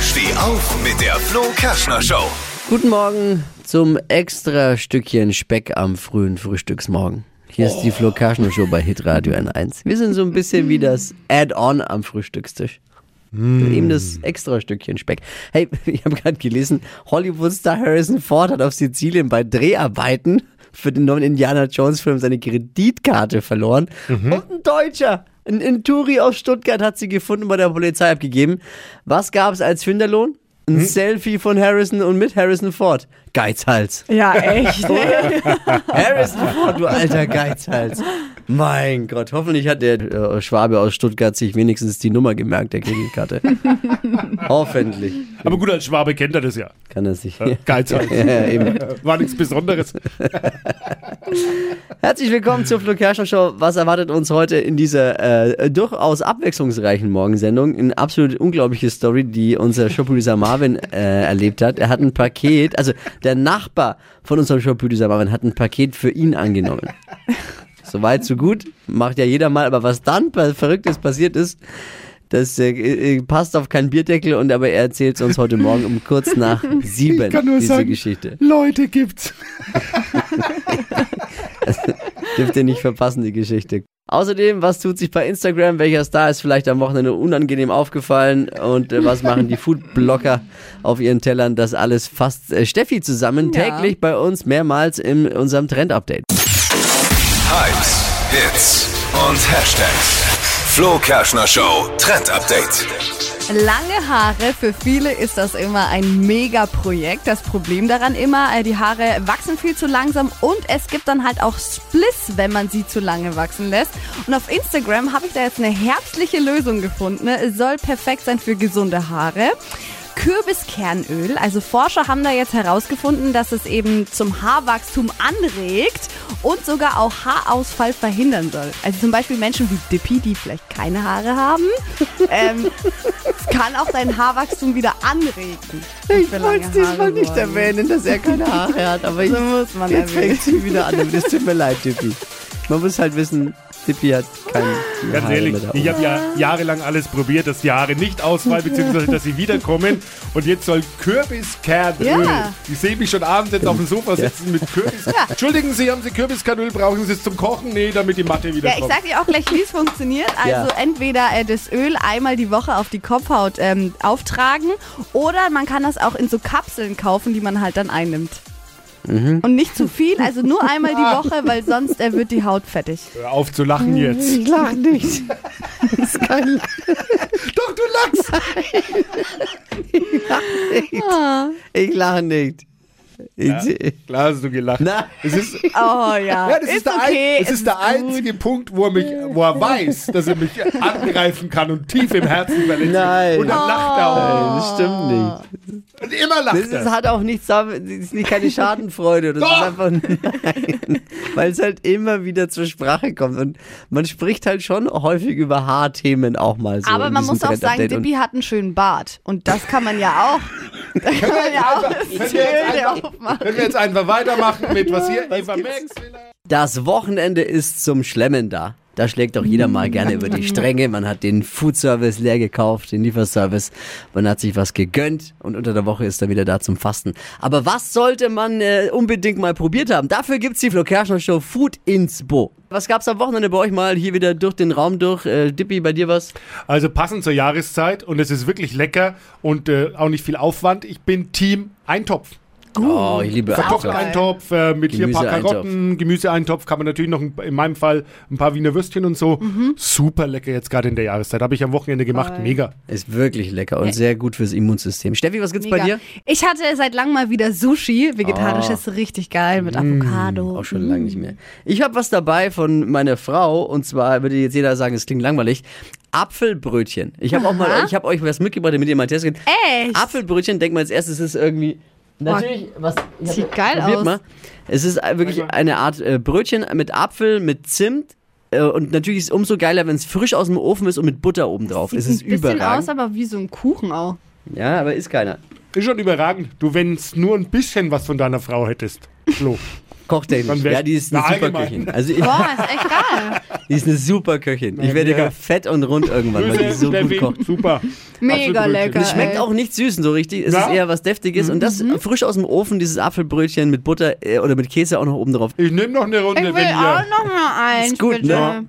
Steh auf mit der Flo Kerschner Show. Guten Morgen zum extra Stückchen Speck am frühen Frühstücksmorgen. Hier ist die Flo Kerschner Show bei Hitradio N1. Wir sind so ein bisschen wie das Add-on am Frühstückstisch. Eben das extra Stückchen Speck. Hey, ich habe gerade gelesen, Hollywood-Star Harrison Ford hat auf Sizilien bei Dreharbeiten für den neuen Indiana Jones-Film seine Kreditkarte verloren. Und ein Deutscher, ein, ein Touri aus Stuttgart, hat sie gefunden und bei der Polizei abgegeben. Was gab es als Finderlohn? Ein Selfie von Harrison und mit Harrison Ford. Geizhals. Ja, echt. Harrison Ford, du alter Geizhals. Mein Gott, hoffentlich hat der äh, Schwabe aus Stuttgart sich wenigstens die Nummer gemerkt, der Kreditkarte. hoffentlich. Aber gut, als Schwabe kennt er das ja. Kann er sich. Geizhals. Ja, ja, eben. War nichts Besonderes. Herzlich willkommen zur Flo Kerschner Show. Was erwartet uns heute in dieser äh, durchaus abwechslungsreichen Morgensendung? Eine absolut unglaubliche Story, die unser Showproducer Marvin äh, erlebt hat. Er hat ein Paket, also der Nachbar von unserem Showproducer Marvin hat ein Paket für ihn angenommen. Soweit, so gut. Macht ja jeder mal. Aber was dann Verrücktes passiert ist, das äh, äh, passt auf keinen Bierdeckel und aber er erzählt es uns heute Morgen um kurz nach sieben, Ich kann nur diese sagen, Geschichte. Leute gibt's. Dürft ihr nicht verpassen, die Geschichte. Außerdem, was tut sich bei Instagram? Welcher Star ist vielleicht am Wochenende unangenehm aufgefallen? Und äh, was machen die Foodblocker auf ihren Tellern? Das alles fasst äh, Steffi zusammen, Ja. täglich bei uns, mehrmals in unserem Trend-Update. Hypes, Hits und Hashtags. Flo Kerschner Show Trend Update. Lange Haare, für viele ist das immer ein Mega-Projekt. Das Problem daran immer, äh, die Haare wachsen viel zu langsam und es gibt dann halt auch Spliss, wenn man sie zu lange wachsen lässt. Und auf Instagram habe ich da jetzt eine herbstliche Lösung gefunden. Es soll perfekt sein für gesunde Haare. Kürbiskernöl. Also Forscher haben da jetzt herausgefunden, dass es eben zum Haarwachstum anregt und sogar auch Haarausfall verhindern soll. Also zum Beispiel Menschen wie Dippy, die vielleicht keine Haare haben. ähm, es kann auch dein Haarwachstum wieder anregen. Ich wollte es diesmal Haare nicht erwähnen, dass er keine Haare hat, aber ich, So muss man jetzt erwähnen. fängt sie wieder an. Das tut mir leid, Tippi. Man muss halt wissen, Tippi hat keine Ganz ehrlich, ich habe ja jahrelang alles probiert, dass die Haare nicht ausfallen, beziehungsweise dass sie wiederkommen. Und jetzt soll Kürbiskernöl. Ja. Ich sehe mich schon abends jetzt auf dem Sofa sitzen mit Kürbis. Entschuldigen Sie, haben Sie Kürbiskernöl? Brauchen Sie es zum Kochen? Nee, damit die Matte wieder Ja, ich sag dir auch gleich, wie es funktioniert. Also Ja. entweder äh, das Öl einmal die Woche auf die Kopfhaut ähm, auftragen oder man kann das auch in so Kapseln kaufen, die man halt dann einnimmt. Mhm. Und nicht zu viel, also nur einmal die Woche, weil sonst äh, wird die Haut fettig. Hör auf zu lachen jetzt. Ich lach nicht. Das ist kein Doch, du lachst. Ich lache nicht. Ich, Klar hast du gelacht. Nein. Es ist, Oh ja, ja, das ist, ist der, okay. ein, es ist der gut. einzige Punkt, wo er, mich, wo er weiß, dass er mich angreifen kann und tief im Herzen verletzt. Nein. Und dann lacht er auch. Nein, das stimmt nicht. Und immer lacht Das ist, er. hat auch nichts, damit- das ist nicht keine Schadenfreude. Das Doch. ist einfach nein, weil es halt immer wieder zur Sprache kommt und man spricht halt schon häufig über Haarthemen auch mal so. Aber man muss auch sagen, Dippy hat einen schönen Bart. Und das kann man ja auch. Da kann man ja auch das aufmachen. Wenn wir jetzt einfach weitermachen mit was hier? Eva Max. Das Wochenende ist zum Schlemmen da. Da schlägt doch jeder mal gerne über die Stränge. Man hat den Foodservice leer gekauft, den Lieferservice. Man hat sich was gegönnt und unter der Woche ist er wieder da zum Fasten. Aber was sollte man äh, unbedingt mal probiert haben? Dafür gibt's die Flo Kerschner Show Food Inspo. Was gab's am Wochenende bei euch mal hier wieder durch den Raum durch? Äh, Dippy, bei dir was? Also passend zur Jahreszeit und es ist wirklich lecker und äh, auch nicht viel Aufwand. Ich bin Team Eintopf. Oh, ich liebe Verkochten Eintopf. Eintopf äh, mit hier ein paar. Karotten, Gemüseeintopf, kann man natürlich noch ein, in meinem Fall ein paar Wiener Würstchen und so. Mhm. Super lecker jetzt gerade in der Jahreszeit. Habe ich am Wochenende gemacht. Mega. Ist wirklich lecker und sehr gut fürs Immunsystem. Steffi, was gibt's bei Mega. dir? Ich hatte seit langem mal wieder Sushi. Vegetarisch Oh. ist richtig geil mit Avocado. Auch schon lange nicht mehr. Ich habe was dabei von meiner Frau und zwar würde jetzt jeder sagen, es klingt langweilig. Apfelbrötchen. Ich habe auch mal, ich habe euch was mitgebracht, damit ihr mal testen könnt. Echt? Apfelbrötchen, denkt man als erstes, es ist irgendwie natürlich was. ich Sieht geil aus. Mal. Es ist wirklich eine Art äh, Brötchen mit Apfel, mit Zimt. äh, Und natürlich ist es umso geiler, wenn es frisch aus dem Ofen ist und mit Butter oben drauf. Es Sieht ist ein bisschen aus, überragend. aber wie so ein Kuchen auch. Ja, aber ist keiner. Ist schon überragend. Du, wenn es nur ein bisschen was von deiner Frau hättest. Flo. Kochtechnisch. Ja, die ist eine Na, super allgemein. Köchin. Also ich, Boah, ist echt geil. die ist eine super Köchin. Ich werde ja. fett und rund irgendwann, weil die so gut kocht. Super. Mega lecker. Es schmeckt ey. auch nicht süß so richtig. Es Ja? ist eher was Deftiges. Und das Mhm. frisch aus dem Ofen, dieses Apfelbrötchen mit Butter äh, oder mit Käse auch noch oben drauf. Ich nehme noch eine Runde, Ich will wenn auch ihr... noch mal eins, Ist gut, bitte. ne?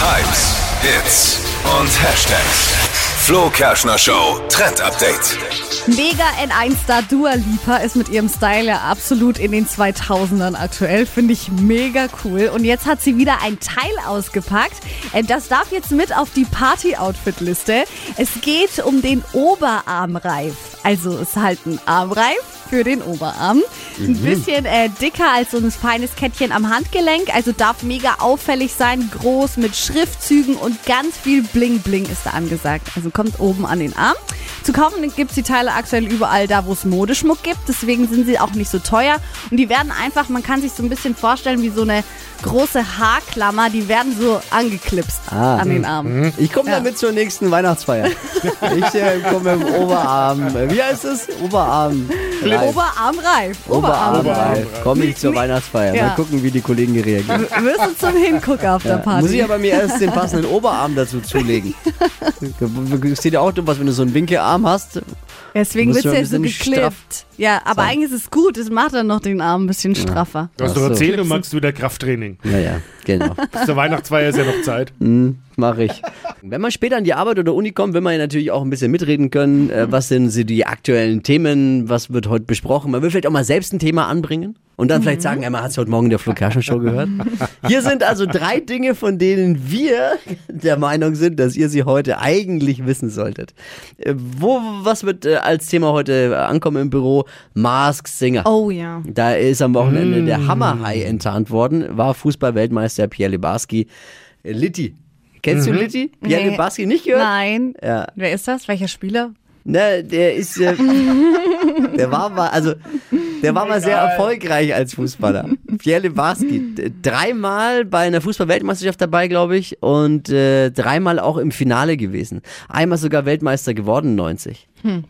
Hypes, Hits und Hashtags. Flo Kerschner Show Trend Update. Mega N1-Star Dua Lipa ist mit ihrem Style ja absolut in den 2000ern aktuell. Finde ich mega cool. Und jetzt hat sie wieder ein Teil ausgepackt. Äh, Das darf jetzt mit auf die Party-Outfit-Liste. Es geht um den Oberarmreif. Also es ist halt ein Armreif für den Oberarm. Ein bisschen äh, dicker als so ein feines Kettchen am Handgelenk. Also darf mega auffällig sein. Groß mit Schriftzügen und ganz viel Bling-Bling ist da angesagt. Also kommt oben an den Arm. Zu kaufen gibt es die Teile aktuell überall da, wo es Modeschmuck gibt. Deswegen sind sie auch nicht so teuer. Und die werden einfach, man kann sich so ein bisschen vorstellen, wie so eine große Haarklammer. Die werden so angeklipst Ah. an den Armen. Ich komme Ja. damit zur nächsten Weihnachtsfeier. ich äh, komme dem Oberarm. Wie heißt es? Oberarm. Reif. Oberarmreif. Oberarmreif. Komme ich zur Weihnachtsfeier. Ja. Mal gucken, wie die Kollegen reagieren. Wirst du zum Hingucker auf der Party. Muss ich aber mir erst den passenden Oberarm dazu zulegen. Sieht ja auch dumm aus, wenn du so einen Winkearm hast. Deswegen wird schon ja ein so geklippt. Ja, aber eigentlich ist es gut. Es macht dann noch den Arm ein bisschen straffer. Du hast doch erzählt, du magst wieder Krafttraining. Naja, genau. Bis zur Weihnachtsfeier ist ja noch Zeit. Mache ich. Wenn man später an die Arbeit oder Uni kommt, will man ja natürlich auch ein bisschen mitreden können. Äh, was sind so die aktuellen Themen? Was wird heute besprochen? Man will vielleicht auch mal selbst ein Thema anbringen und dann vielleicht sagen, ey, man hat es heute Morgen in der Flo Kerschner Show gehört. Hier sind also drei Dinge, von denen wir der Meinung sind, dass ihr sie heute eigentlich wissen solltet. Äh, wo, was wird äh, als Thema heute ankommen im Büro? Mask Singer. Oh ja. Da ist am Wochenende der Hammerhai enttarnt worden, war Fußball-Weltmeister Pierre Lebarski. Äh, Litti. Kennst du Litti? Pierre Nee. Lebarski nicht gehört? Nein. Ja. Wer ist das? Welcher Spieler? Ne, der ist, äh, der war mal, also, der war mal sehr erfolgreich als Fußballer. Pierre Lebarski. Dreimal bei einer Fußball-Weltmeisterschaft dabei, glaube ich, und äh, dreimal auch im Finale gewesen. Einmal sogar Weltmeister geworden, 90.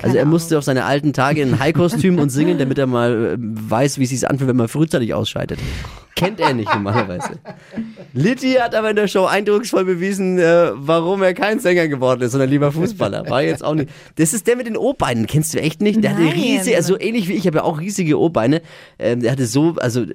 also er musste auf seine alten Tage in High-Kostüm und singen, damit er mal äh, weiß, wie es sich anfühlt, wenn man frühzeitig ausscheidet. Kennt er nicht normalerweise. Litti hat aber in der Show eindrucksvoll bewiesen, äh, warum er kein Sänger geworden ist, sondern lieber Fußballer. War jetzt auch nicht. Das ist der mit den O-Beinen, kennst du echt nicht? Der hatte Nein. riesige, also ähnlich wie ich, habe ja auch riesige O-Beine. Ähm, der hatte so, also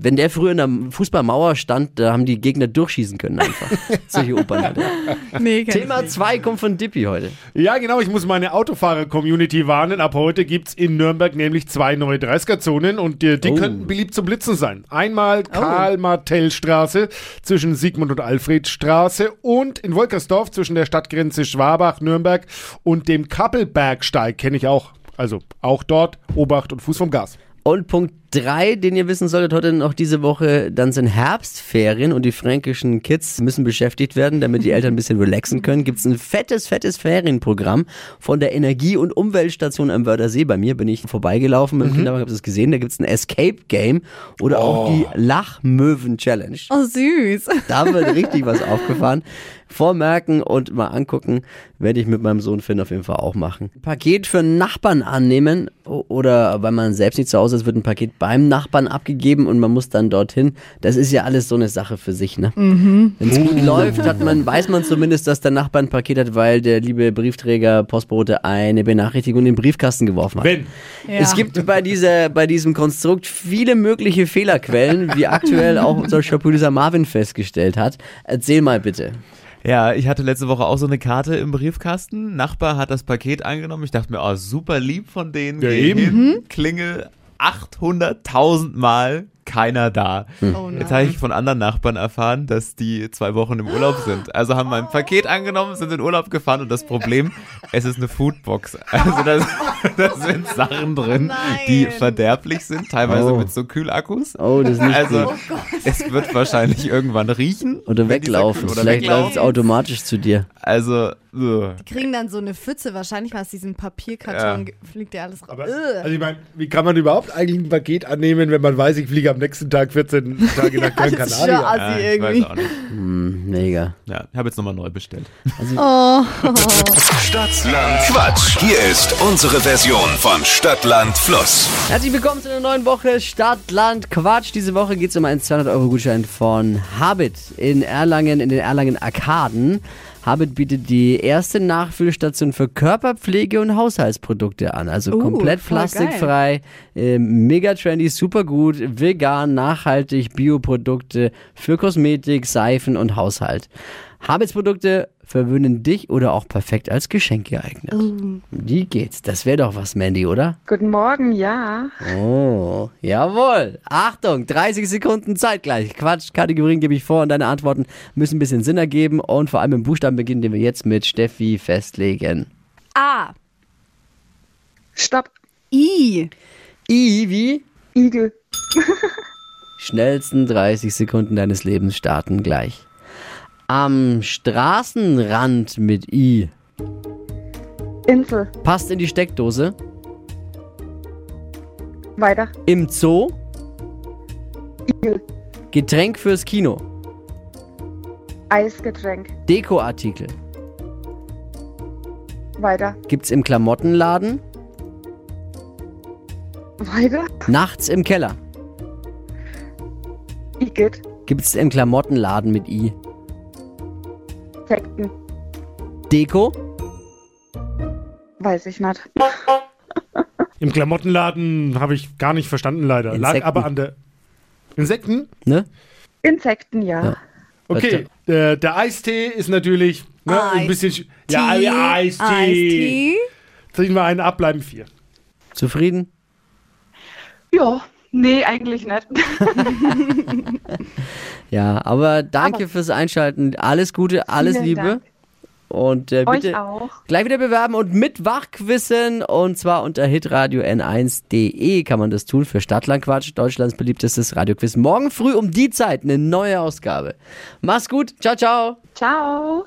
wenn der früher in der Fußballmauer stand, da haben die Gegner durchschießen können einfach. Solche O-Beine hatte er. Nee, Thema nicht. 2 kommt von Dippy heute. Ja, genau, ich muss meine Autofahrer-Community warnen. Ab heute gibt's in Nürnberg nämlich zwei neue 30er-Zonen und die, die Oh. könnten beliebt zum Blitzen sein. Einmal Karl-Martell-Straße zwischen Sigmund und Alfredstraße und in Wolkersdorf zwischen der Stadtgrenze Schwabach-Nürnberg und dem Kappelbergsteig, kenne ich auch. Also auch dort Obacht und Fuß vom Gas. Und Punkt 3, den ihr wissen solltet, heute noch diese Woche, dann sind Herbstferien und die fränkischen Kids müssen beschäftigt werden, damit die Eltern ein bisschen relaxen können. Gibt es ein fettes, fettes Ferienprogramm von der Energie- und Umweltstation am Wörthersee. Bei mir bin ich vorbeigelaufen mit dem Kinderwagen, habe es gesehen. Da gibt es ein Escape Game oder auch die Lachmöwen-Challenge. Oh, süß. Da wird richtig was aufgefahren. Vormerken und mal angucken, werde ich mit meinem Sohn Finn auf jeden Fall auch machen. Paket für Nachbarn annehmen oder weil man selbst nicht zu Hause ist, wird ein Paket beim Nachbarn abgegeben und man muss dann dorthin. Das ist ja alles so eine Sache für sich, ne? Wenn es gut läuft, hat man, weiß man zumindest, dass der Nachbar ein Paket hat, weil der liebe Briefträger, Postbote eine Benachrichtigung in den Briefkasten geworfen hat. Wenn. Es gibt bei, dieser, bei diesem Konstrukt viele mögliche Fehlerquellen, wie aktuell auch unser Producer Marvin festgestellt hat. Erzähl mal bitte. Ja, ich hatte letzte Woche auch so eine Karte im Briefkasten. Nachbar hat das Paket angenommen. Ich dachte mir, oh, super lieb von denen. Ja, eben. hin, klingel 800.000 Mal, keiner da. Oh Jetzt habe ich von anderen Nachbarn erfahren, dass die zwei Wochen im Urlaub sind. Also haben mein Paket angenommen, sind in Urlaub gefahren und das Problem, es ist eine Foodbox. Also da, da sind Sachen drin, die Nein. verderblich sind, teilweise Oh. mit so Kühlakkus. Oh, das ist nicht Also gut. es wird wahrscheinlich irgendwann riechen. Oder weglaufen. Oder Vielleicht läuft es automatisch zu dir. Also, so. Die kriegen dann so eine Pfütze, wahrscheinlich aus diesem Papierkarton Ja. fliegt ja alles raus. Aber, also ich meine, wie kann man überhaupt eigentlich ein Paket annehmen, wenn man weiß, ich fliege am nächsten Tag 14 Tage nach Gran das ist schon Canaria? assi Ja, ich weiß irgendwie. auch nicht. Hm, mega. Ja, ich habe jetzt nochmal neu bestellt. Stadtland Quatsch. Hier ist unsere Version von Stadtland Fluss. Herzlich willkommen zu einer neuen Woche Stadt, Land, Quatsch. Diese Woche geht es um einen 200-Euro-Gutschein von Habit in Erlangen, in den Erlangen Arkaden. Habit bietet die erste Nachfüllstation für Körperpflege und Haushaltsprodukte an. Also Uh, komplett plastikfrei, äh, mega trendy, super gut, vegan, nachhaltig, Bioprodukte für Kosmetik, Seifen und Haushalt. Habits Produkte verwöhnen dich oder auch perfekt als Geschenk geeignet. Wie geht's? Das wäre doch was, Mandy, oder? Guten Morgen, ja. Oh, jawohl. Achtung, 30 Sekunden zeitgleich. Quatsch, Kategorien gebe ich vor und deine Antworten müssen ein bisschen Sinn ergeben und vor allem im Buchstaben beginnen, den wir jetzt mit Steffi festlegen. A. Stopp. I. I wie? Igel. Schnellsten 30 Sekunden deines Lebens starten gleich. Am Straßenrand mit I. Insel. Passt in die Steckdose. Weiter. Im Zoo. Igel. Getränk fürs Kino. Eisgetränk. Dekoartikel. Weiter. Gibt's im Klamottenladen. Weiter. Nachts im Keller. Igitt. Gibt's im Klamottenladen mit I. Sekten. Deko. Weiß ich nicht. Im Klamottenladen habe ich gar nicht verstanden, leider. Lag Insekten. aber an der. Insekten? Ne? Insekten, ja. Ja. Okay, der, der Eistee ist natürlich ne, ein bisschen. sch- Ja, ja, Eistee. Eistee. Ziehen wir einen ab, bleiben vier. Zufrieden? Ja. Nee, eigentlich nicht. Ja, aber danke fürs Einschalten. Alles Gute, alles Liebe. Dank. Und äh, bitte auch. gleich wieder bewerben und mit Wachquissen. Und zwar unter hitradio n1.de kann man das tun für Stadtlandquatsch, Deutschlands beliebtestes Radioquiz. Morgen früh um die Zeit eine neue Ausgabe. Mach's gut. Ciao, ciao. Ciao.